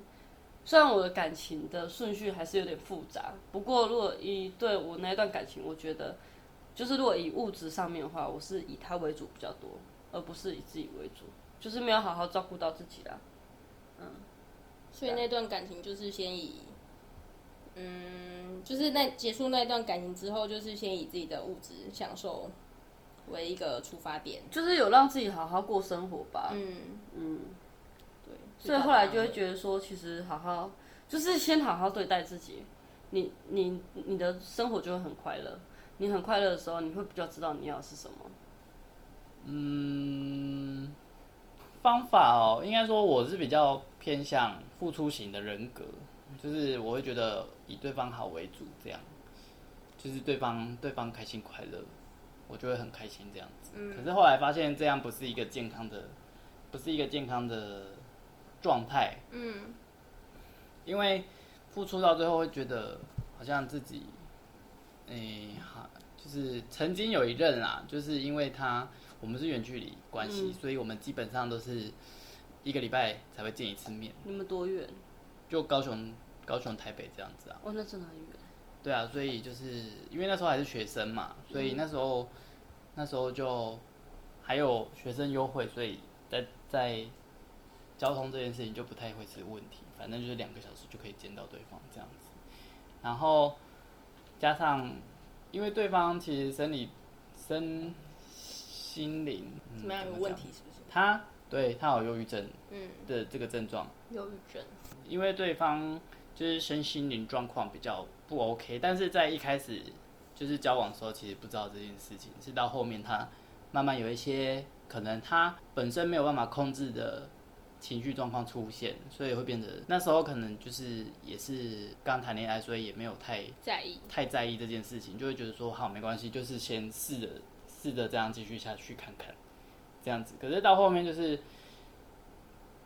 B: 虽然我的感情的顺序还是有点复杂，不过如果以对我那一段感情，我觉得就是如果以物质上面的话，我是以他为主比较多，而不是以自己为主，就是没有好好照顾到自己啦。
C: 所以那段感情就是先以，嗯，就是那结束那段感情之后，就是先以自己的物质享受为一个出发点。
B: 就是有让自己好好过生活吧。
C: 嗯
B: 嗯，
C: 对。
B: 所以后来就会觉得说，其实好好就是先好好对待自己，你你你的生活就会很快乐。你很快乐的时候，你会比较知道你要的是什么。
A: 嗯，方法哦，应该说我是比较偏向付出型的人格，就是我会觉得以对方好为主，这样，就是对方对方开心快乐，我就会很开心这样子。
C: 嗯
A: 可是后来发现这样不是一个健康的，不是一个健康的状态，
C: 嗯
A: 因为付出到最后会觉得好像自己，诶、好，就是曾经有一任啦，就是因为他我们是远距离关系，
B: 嗯
A: 所以我们基本上都是一个礼拜才会见一次面，
B: 你们多远？
A: 就高雄、高雄、台北这样子啊。
B: 哦，那真的很远。
A: 对啊，所以就是因为那时候还是学生嘛，所以那时候、那时候就还有学生优惠，所以在在交通这件事情就不太会是问题，反正就是两个小时就可以见到对方这样子。然后加上因为对方其实生理身心灵、嗯
C: 怎么样？有
A: 讲？
C: 问题是不是？
A: 他对他有忧郁症
C: 嗯，
A: 的这个症状，
C: 忧郁症。
A: 因为对方就是身心灵状况比较不 OK，但是在一开始就是交往的时候，其实不知道这件事情，是到后面他慢慢有一些可能他本身没有办法控制的情绪状况出现，所以会变得那时候可能就是也是刚谈恋爱，所以也没有太
C: 在意，
A: 太在意这件事情，就会觉得说好没关系，就是先试着试着这样继续下去看看，这样子。可是到后面就是，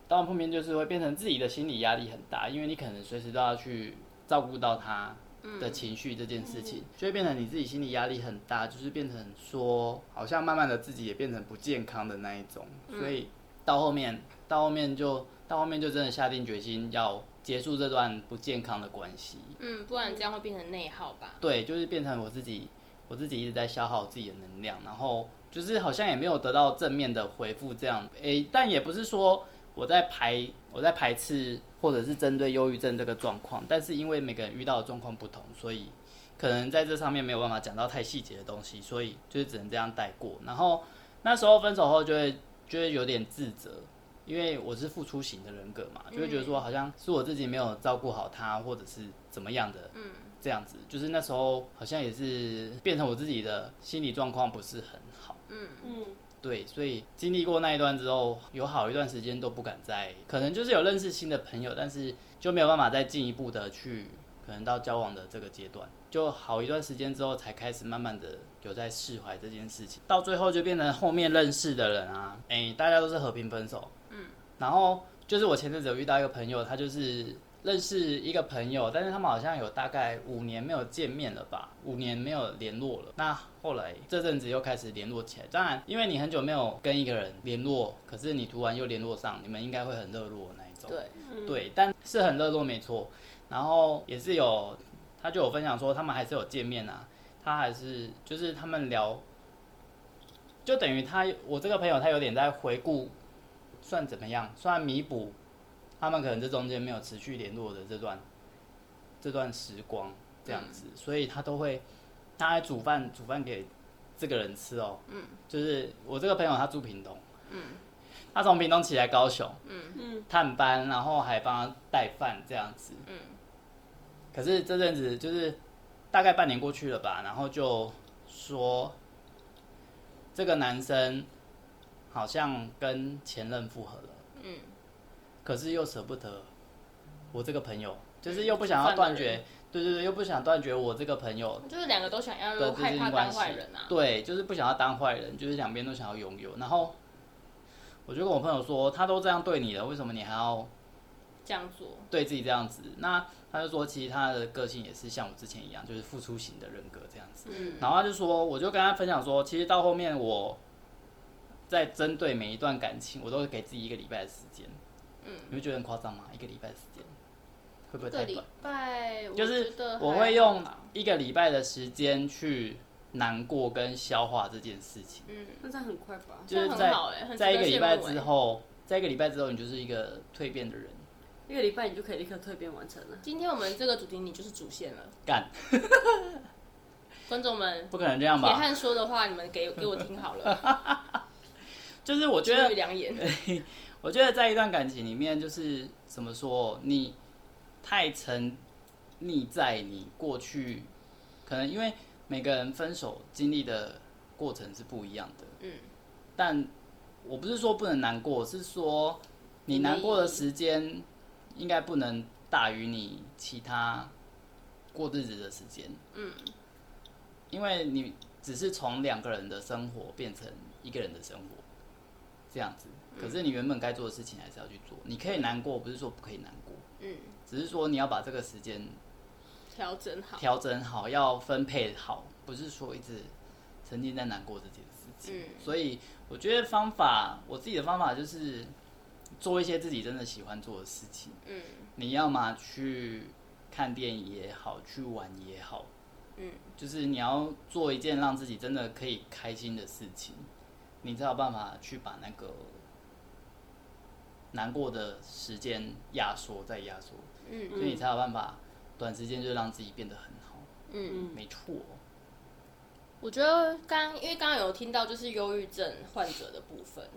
A: 到后面就是会变成自己的心理压力很大，因为你可能随时都要去照顾到他的情绪这件事情，就会变成你自己心理压力很大，就是变成说好像慢慢的自己也变成不健康的那一种，所以到后面到后面就到后面就真的下定决心要结束这段不健康的关系。
C: 嗯，不然这样会变成内耗吧？
A: 对，就是变成我自己，我自己一直在消耗自己的能量，然后就是好像也没有得到正面的回复，这样，诶，但也不是说我在排我在排斥或者是针对忧郁症这个状况，但是因为每个人遇到的状况不同，所以可能在这上面没有办法讲到太细节的东西，所以就是只能这样带过。然后那时候分手后就会就会有点自责。因为我是付出型的人格嘛，就会觉得说好像是我自己没有照顾好他，或者是怎么样的，这样子，就是那时候好像也是变成我自己的心理状况不是很好，
B: 嗯。
A: 嗯，对，所以经历过那一段之后，有好一段时间都不敢再，可能就是有认识新的朋友，但是就没有办法再进一步的去，可能到交往的这个阶段，就好一段时间之后才开始慢慢的有在释怀这件事情，到最后就变成后面认识的人啊，哎、大家都是和平分手，嗯，然后就是我前阵子有遇到一个朋友，他就是认识一个朋友，但是他们好像有大概五年没有见面了吧，五年没有联络了。那后来这阵子又开始联络起来，当然因为你很久没有跟一个人联络，可是你突然又联络上，你们应该会很热络的那一种。
C: 对，
A: 对，但是很热络没错。然后也是有，他就有分享说他们还是有见面啊，他还是就是他们聊，就等于他我这个朋友他有点在回顾，算怎么样？算弥补他们可能这中间没有持续联络的这段这段时光这样子，所以他都会他还煮饭煮饭给这个人吃哦，嗯，就是我这个朋友他住屏东，嗯，他从屏东起来高雄，
B: 嗯嗯，
A: 探班，然后还帮他带饭这样子。嗯。可是这阵子就是大概半年过去了吧，然后就说这个男生好像跟前任复合。可是又舍不得我这个朋友，就是又不想要断绝，对对对，又不想断绝我这个朋友
C: 就是两个都想要，
A: 的
C: 又害怕当坏人啊。
A: 对，就是不想要当坏人，就是两边都想要拥有。然后我就跟我朋友说，他都这样对你了，为什么你还要
C: 这样做，
A: 对自己这样子？那他就说，其实他的个性也是像我之前一样，就是付出型的人格这样子。
C: 嗯，
A: 然后他就说，我就跟他分享说，其实到后面我在针对每一段感情，我都会给自己一个礼拜的时间。嗯，你会觉得很夸张吗？一个礼拜的时间会不会太短？
C: 拜
A: 就是我会用一个礼拜的时间去难过跟消化这件事情。
C: 嗯，
B: 那这样很快吧？
A: 就是在
C: 这样很好欸很值
A: 在一个礼拜
C: 慕欸
A: 之后，在一个礼拜之后，你就是一个蜕变的人。
B: 一个礼拜你就可以立刻蜕变完成了。
C: 今天我们这个主题你就是主线了，
A: 干，
C: 观众们，
A: 不可能这样吧？
C: 铁汉说的话你们给给我听好了，
A: 就是我觉得
C: 意良言。
A: 我觉得在一段感情里面，就是怎么说，你太沉溺在你过去，可能因为每个人分手经历的过程是不一样的，
C: 嗯，
A: 但我不是说不能难过，是说你难过的时间应该不能大于你其他过日子的时间，
C: 嗯，
A: 因为你只是从两个人的生活变成一个人的生活，这样子。可是你原本该做的事情还是要去做。你可以难过，不是说不可以难过，
C: 嗯，
A: 只是说你要把这个时间
C: 调整好，
A: 调整好，要分配好，不是说一直沉浸在难过这件事情。
C: 嗯
A: 所以我觉得方法，我自己的方法就是做一些自己真的喜欢做的事情。
C: 嗯
A: 你要么去看电影也好，去玩也好，
C: 嗯，
A: 就是你要做一件让自己真的可以开心的事情，你才有办法去把那个难过的时间压缩再压缩，
C: 嗯。
A: 所以你才有办法短时间就让自己变得很好。
C: 嗯，
A: 没错，
C: 我觉得刚因为刚刚有听到就是忧郁症患者的部分，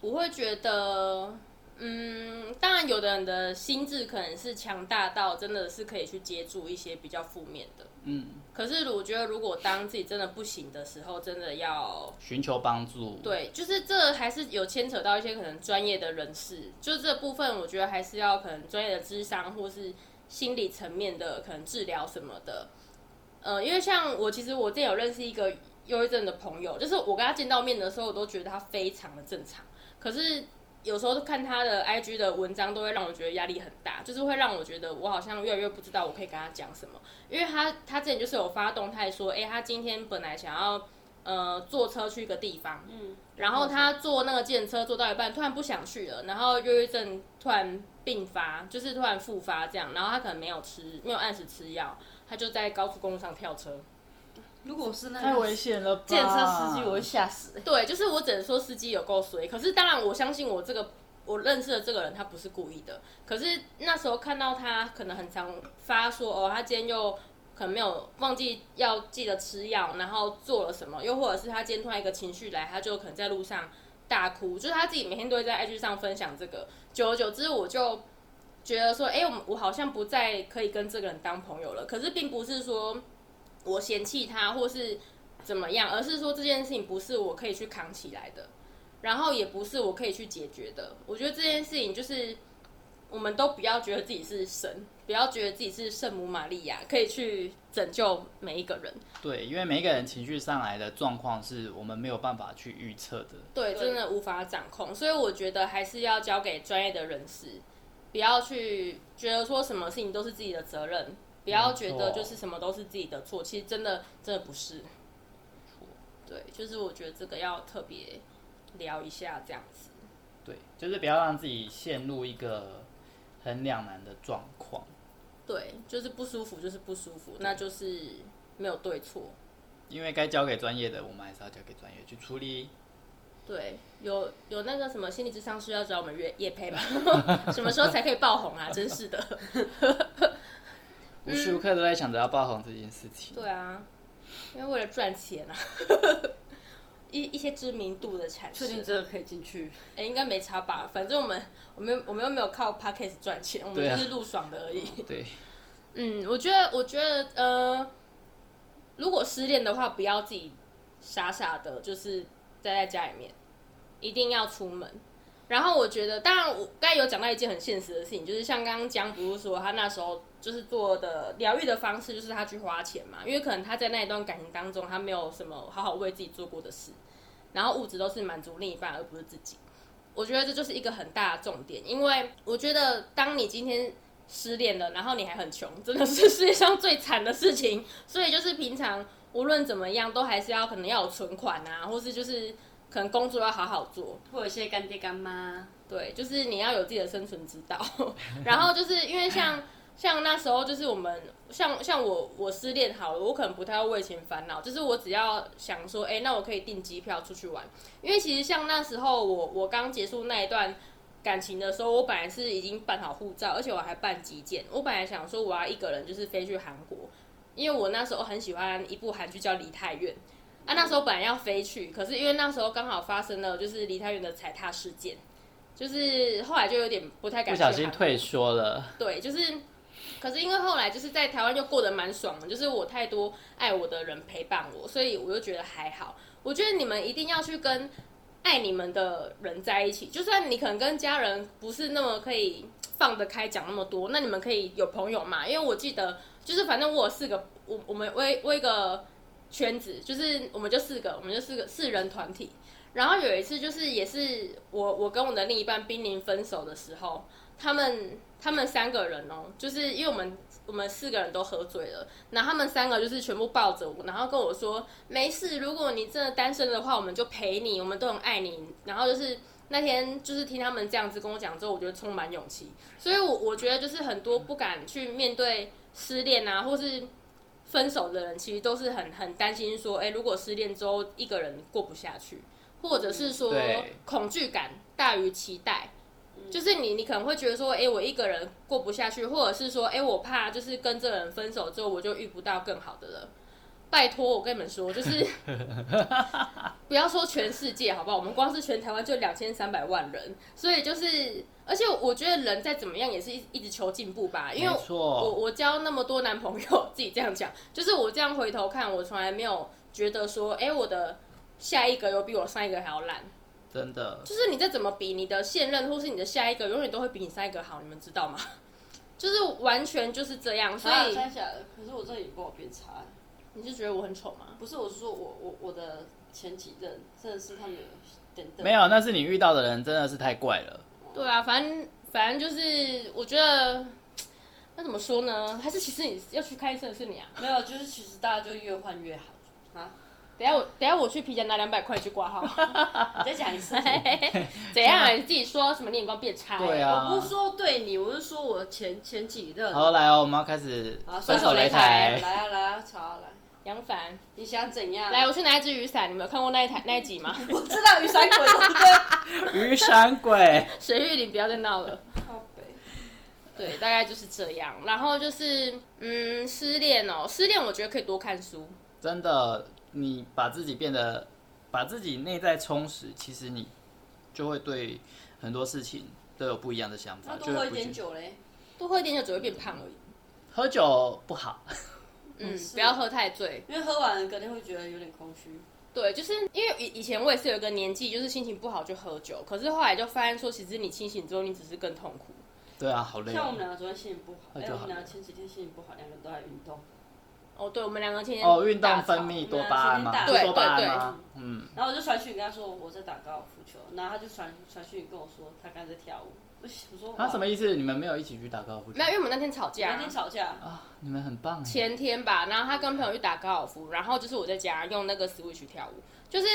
C: 我会觉得，嗯，当然有的人的心智可能是强大到真的是可以去接住一些比较负面的，
A: 嗯，
C: 可是我觉得如果当自己真的不行的时候，真的要
A: 寻求帮助，
C: 对，就是这还是有牵扯到一些可能专业的人士，就这部分我觉得还是要可能专业的智商或是心理层面的可能治疗什么的。呃，因为像我其实我之前有认识一个忧郁症的朋友，就是我跟他见到面的时候，我都觉得他非常的正常，可是。有时候看他的 IG 的文章，都会让我觉得压力很大，就是会让我觉得我好像越来越不知道我可以跟他讲什么。因为他他之前就是有发动态说，哎、他今天本来想要呃坐车去一个地方，
B: 嗯，
C: 然后他坐那个电车坐到一半，突然不想去了，然后忧郁症突然并发，就是突然复发这样，然后他可能没有吃，没有按时吃药，他就在高速公路上跳车。
B: 如果是那
A: 太危险了吧？
B: 建车司机，我会吓死、欸。
C: 对，就是我只能说司机有够衰，可是当然我相信我这个我认识的这个人他不是故意的，可是那时候看到他可能很常发说哦，他今天又可能没有忘记要记得吃药，然后做了什么，又或者是他今天突然一个情绪来，他就可能在路上大哭，就是他自己每天都会在 IG 上分享这个，久而久之我就。觉得说，哎、我我好像不再可以跟这个人当朋友了。可是并不是说我嫌弃他，或是怎么样，而是说这件事情不是我可以去扛起来的，然后也不是我可以去解决的。我觉得这件事情就是，我们都不要觉得自己是神，不要觉得自己是圣母玛利亚，可以去拯救每一个人。
A: 对，因为每一个人情绪上来的状况是我们没有办法去预测的。
C: 对，真的无法掌控，所以我觉得还是要交给专业的人士，不要去觉得说什么事情都是自己的责任，不要觉得就是什么都是自己的错，其实真的真的不是。对，就是我觉得这个要特别聊一下这样子。
A: 对，就是不要让自己陷入一个很两难的状况。
C: 对，就是不舒服就是不舒服，那就是没有对错。
A: 因为该交给专业的，我们还是要交给专业去处理。
C: 对，有有那个什么心理智商师要找我们约叶配吧？什么时候才可以爆红啊？真是的。
A: 无时无刻都在想着要爆红这件事情。
C: 对啊，因为为了赚钱啊，一一些知名度的产生
B: 确定，真的可以进去？
C: 哎、应该没差吧？反正我们我们我们又没有靠 podcast 赚钱，我们
A: 啊
C: 就是录爽的而已。
A: 对，
C: 嗯，我觉得，我觉得，呃，如果失恋的话，不要自己傻傻的，就是待在家里面，一定要出门。然后我觉得，当然我刚才有讲到一件很现实的事情，就是像刚刚江不是说他那时候就是做的疗愈的方式，就是他去花钱嘛，因为可能他在那一段感情当中，他没有什么好好为自己做过的事，然后物质都是满足另一半，而不是自己。我觉得这就是一个很大的重点，因为我觉得当你今天失恋了，然后你还很穷，真的是世界上最惨的事情。所以就是平常无论怎么样，都还是要可能要有存款啊，或是就是可能工作要好好做。
B: 或有一些干爹干妈，
C: 对，就是你要有自己的生存之道。然后就是因为像 像那时候，就是我们像像我我失恋好了，我可能不太会为钱烦恼，就是我只要想说，哎、那我可以订机票出去玩。因为其实像那时候我我刚结束那一段感情的时候，我本来是已经办好护照，而且我还办急件。我本来想说我要一个人就是飞去韩国，因为我那时候很喜欢一部韩剧叫《梨泰院》。啊，那时候本来要飞去，可是因为那时候刚好发生了就是离太远的踩踏事件，就是后来就有点不太敢
A: 不小心退缩了。
C: 对，就是，可是因为后来就是在台湾就过得蛮爽的，就是我太多爱我的人陪伴我，所以我就觉得还好。我觉得你们一定要去跟爱你们的人在一起，就算你可能跟家人不是那么可以放得开讲那么多，那你们可以有朋友嘛？因为我记得就是反正我有四个，我我们我我一个圈子，就是我们就四个，我们就四个四人团体。然后有一次就是也是我我跟我的另一半濒临分手的时候，他们他们三个人哦，就是因为我们我们四个人都喝醉了，然后他们三个就是全部抱着我，然后跟我说没事，如果你真的单身的话，我们就陪你，我们都很爱你。然后就是那天就是听他们这样子跟我讲之后，我觉得充满勇气。所以我我觉得就是很多不敢去面对失恋啊，或是分手的人，其实都是很很担心说，哎，如果失恋之后一个人过不下去。或者是说恐惧感大于期待，就是你你可能会觉得说，哎，我一个人过不下去，或者是说，哎，我怕就是跟这个人分手之后，我就遇不到更好的了。拜托，我跟你们说，就是 不要说全世界，好不好？我们光是全台湾就两千三百万人，所以就是，而且我觉得人再怎么样也是一一直求进步吧。因为我我交那么多男朋友，自己这样讲，就是我这样回头看，我从来没有觉得说，哎，我的。下一个有比我上一个还要烂，
A: 真的。
C: 就是你再怎么比，你的现任或是你的下一个，永远都会比你上一个好，你们知道吗？就是完全就是这样。所以，
B: 可是我这里比我变差。
C: 你是觉得我很丑吗？
B: 不是，我是说我我我的前几任真的是他们点
A: 没有，那是你遇到的人真的是太怪了。
C: 对啊，反正反正就是我觉得，那怎么说呢？还是其实你要去看医生的是你啊？
B: 没有，就是其实大家就越换越好啊。
C: 等下我等下我去皮夹拿两百块去挂号。
B: 你再讲一次。
C: 怎样？啊你自己说什么？你眼光变差？
A: 对啊。
B: 我不是说对你，我是说我前前几任。
A: 好来哦，我们要开始分手擂台。
B: 来啊来啊，吵啊来。
C: 杨凡，
B: 你想怎样？
C: 来，我去拿一只雨伞。你们有看过那一台那一集吗？
B: 我知道雨伞鬼，对不对？
A: 雨伞鬼。
C: 水玉，你不要再闹了。对，大概就是这样。然后就是，嗯，失恋哦，失恋，我觉得可以多看书。
A: 真的。你把自己变得，把自己内在充实，其实你就会对很多事情都有不一样的想法。
B: 多喝一点酒嘞，
C: 多喝一点酒只会变胖而已。
A: 喝酒不好，
C: 嗯，不要喝太醉，
B: 因为喝完了隔天会觉得有点空虚。
C: 对，就是因为以以前我也是有一个年纪，就是心情不好就喝酒，可是后来就发现说，其实你清醒之后，你只是更痛苦。
A: 对啊，好累。
B: 像我们两个昨天心情不好，哎，我们两个前几天心情不好，两个人都在运动。
C: 哦，对，我们两个天天
A: 哦，运动分泌多巴胺嘛？
C: 对对对，
B: 嗯。然后我就传讯跟他说我在打高尔夫球，然后他就传传讯跟我说他刚才在跳舞。我说
A: 他什么意思？你们没有一起去打高尔夫？
C: 没有，因为我们那天吵架。
B: 那天吵架
A: 啊！你们很棒。
C: 前天吧，然后他跟朋友去打高尔夫，然后就是我在家用那个 Switch 跳舞。就是，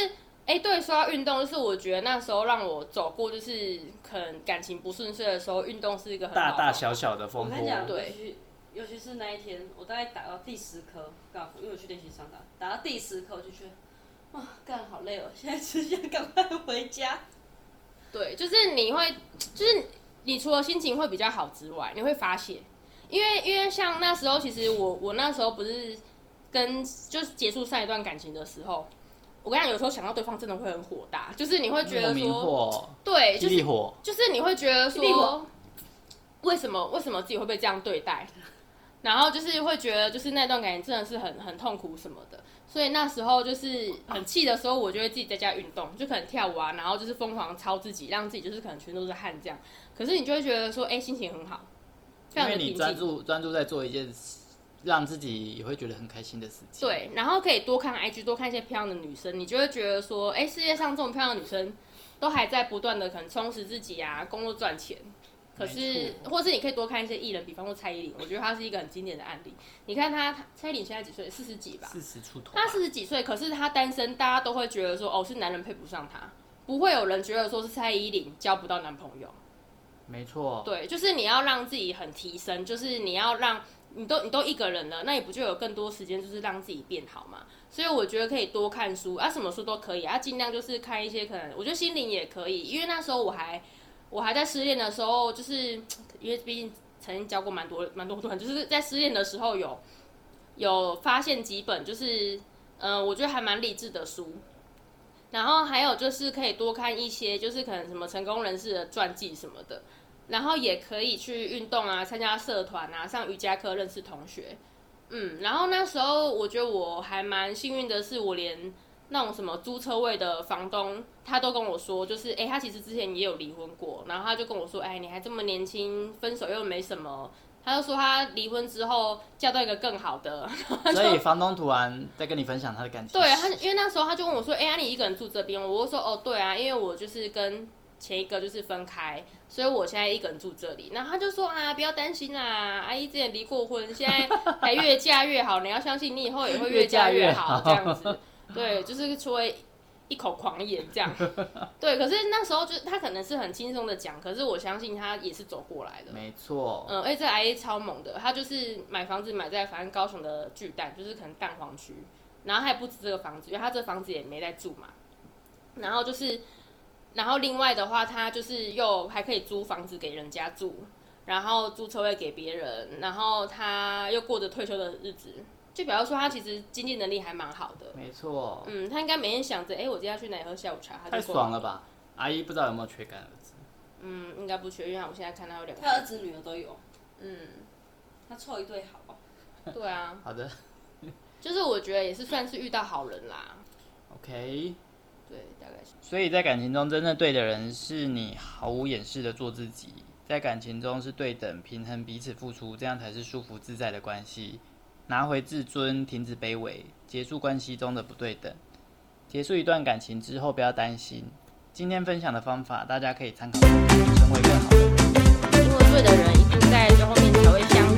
C: 哎，对，说到运动，就是我觉得那时候让我走过，就是可能感情不顺遂的时候，运动是一个很
A: 大大小小的风波。
C: 对。
B: 尤其是那一天，我大概打到第十颗高尔夫，因为我去练习场打，打到第十颗我就觉得，哇，干好累哦，现在只想赶快回家。
C: 对，就是你会，就是你除了心情会比较好之外，你会发泄，因为因为像那时候，其实我我那时候不是跟就是结束上一段感情的时候，我跟你讲，有时候想到对方真的会很火大，就是你会觉得说，对，就是就是你会觉得说，为什么为什么自己会被这样对待？然后就是会觉得，就是那段感情真的是很很痛苦什么的，所以那时候就是很气的时候，我就会自己在家运动，就可能跳舞啊，然后就是疯狂操自己，让自己就是可能全都是汗这样。可是你就会觉得说，哎，心情很好，
A: 因为你专注专注在做一件让自己也会觉得很开心的事情。
C: 对，然后可以多看 IG，多看一些漂亮的女生，你就会觉得说，哎，世界上这种漂亮的女生都还在不断的可能充实自己啊，工作赚钱。可是，或是你可以多看一些艺人，比方说蔡依林，我觉得她是一个很经典的案例。你看她，蔡依林现在几岁？四十几吧。
A: 四十出头。
C: 她四十几岁，可是她单身，大家都会觉得说，哦，是男人配不上她，不会有人觉得说是蔡依林交不到男朋友。
A: 没错。
C: 对，就是你要让自己很提升，就是你要让你都你都一个人了，那你不就有更多时间，就是让自己变好嘛？所以我觉得可以多看书啊，什么书都可以啊，尽量就是看一些可能，我觉得心灵也可以，因为那时候我还。我还在失恋的时候，就是 因为毕竟曾经教过蛮多蛮多段，就是在失恋的时候有有发现几本，就是嗯，我觉得还蛮励志的书。然后还有就是可以多看一些，就是可能什么成功人士的传记什么的。然后也可以去运动啊，参加社团啊，上瑜伽课认识同学。嗯，然后那时候我觉得我还蛮幸运的，是我连。那种什么租车位的房东，他都跟我说，就是哎，他其实之前也有离婚过，然后他就跟我说，哎，你还这么年轻，分手又没什么他就说他离婚之后嫁到一个更好的，
A: 所以房东突然在跟你分享他的感情。
C: 对他，因为那时候他就问我说：“哎、呀，你一个人住这边？”我就说：“哦，对啊，因为我就是跟前一个就是分开，所以我现在一个人住这里。”然后他就说：“啊，不要担心啦，阿姨之前离过婚，现在还越嫁越好，你要相信你以后也会越嫁越好，这样子。”对，就是除了一口狂言这样。对，可是那时候就他可能是很轻松的讲，可是我相信他也是走过来的。
A: 没错，
C: 嗯，而且这阿姨超猛的，她就是买房子买在反正高雄的巨蛋，就是可能蛋黄区，然后她也不止这个房子，因为他这房子也没在住嘛。然后就是，然后另外的话，他就是又还可以租房子给人家住，然后租车位给别人，然后他又过着退休的日子，就表示说他其实经济能力还蛮好的。
A: 没错，
C: 嗯，他应该每天想着，哎、我今天要去哪里喝下午茶，他就
A: 太
C: 过？
A: 爽了吧！阿姨不知道有没有缺干儿子，
C: 嗯，应该不缺，因为我现在看到有两个
B: 他儿子女儿都有，
C: 嗯，
B: 他凑一对好。
C: 对啊，
A: 好的
C: 就是我觉得也是算是遇到好人啦。
A: ，OK。
C: 对，大概是。
A: 所以在感情中，真正对的人是你毫无掩饰的做自己，在感情中是对等、平衡彼此付出，这样才是舒服自在的关系。拿回自尊，停止卑微，结束关系中的不对等。结束一段感情之后，不要担心。今天分享的方法，大家可以参考，成为更好的人。
C: 因为对的人一定在最后面才会相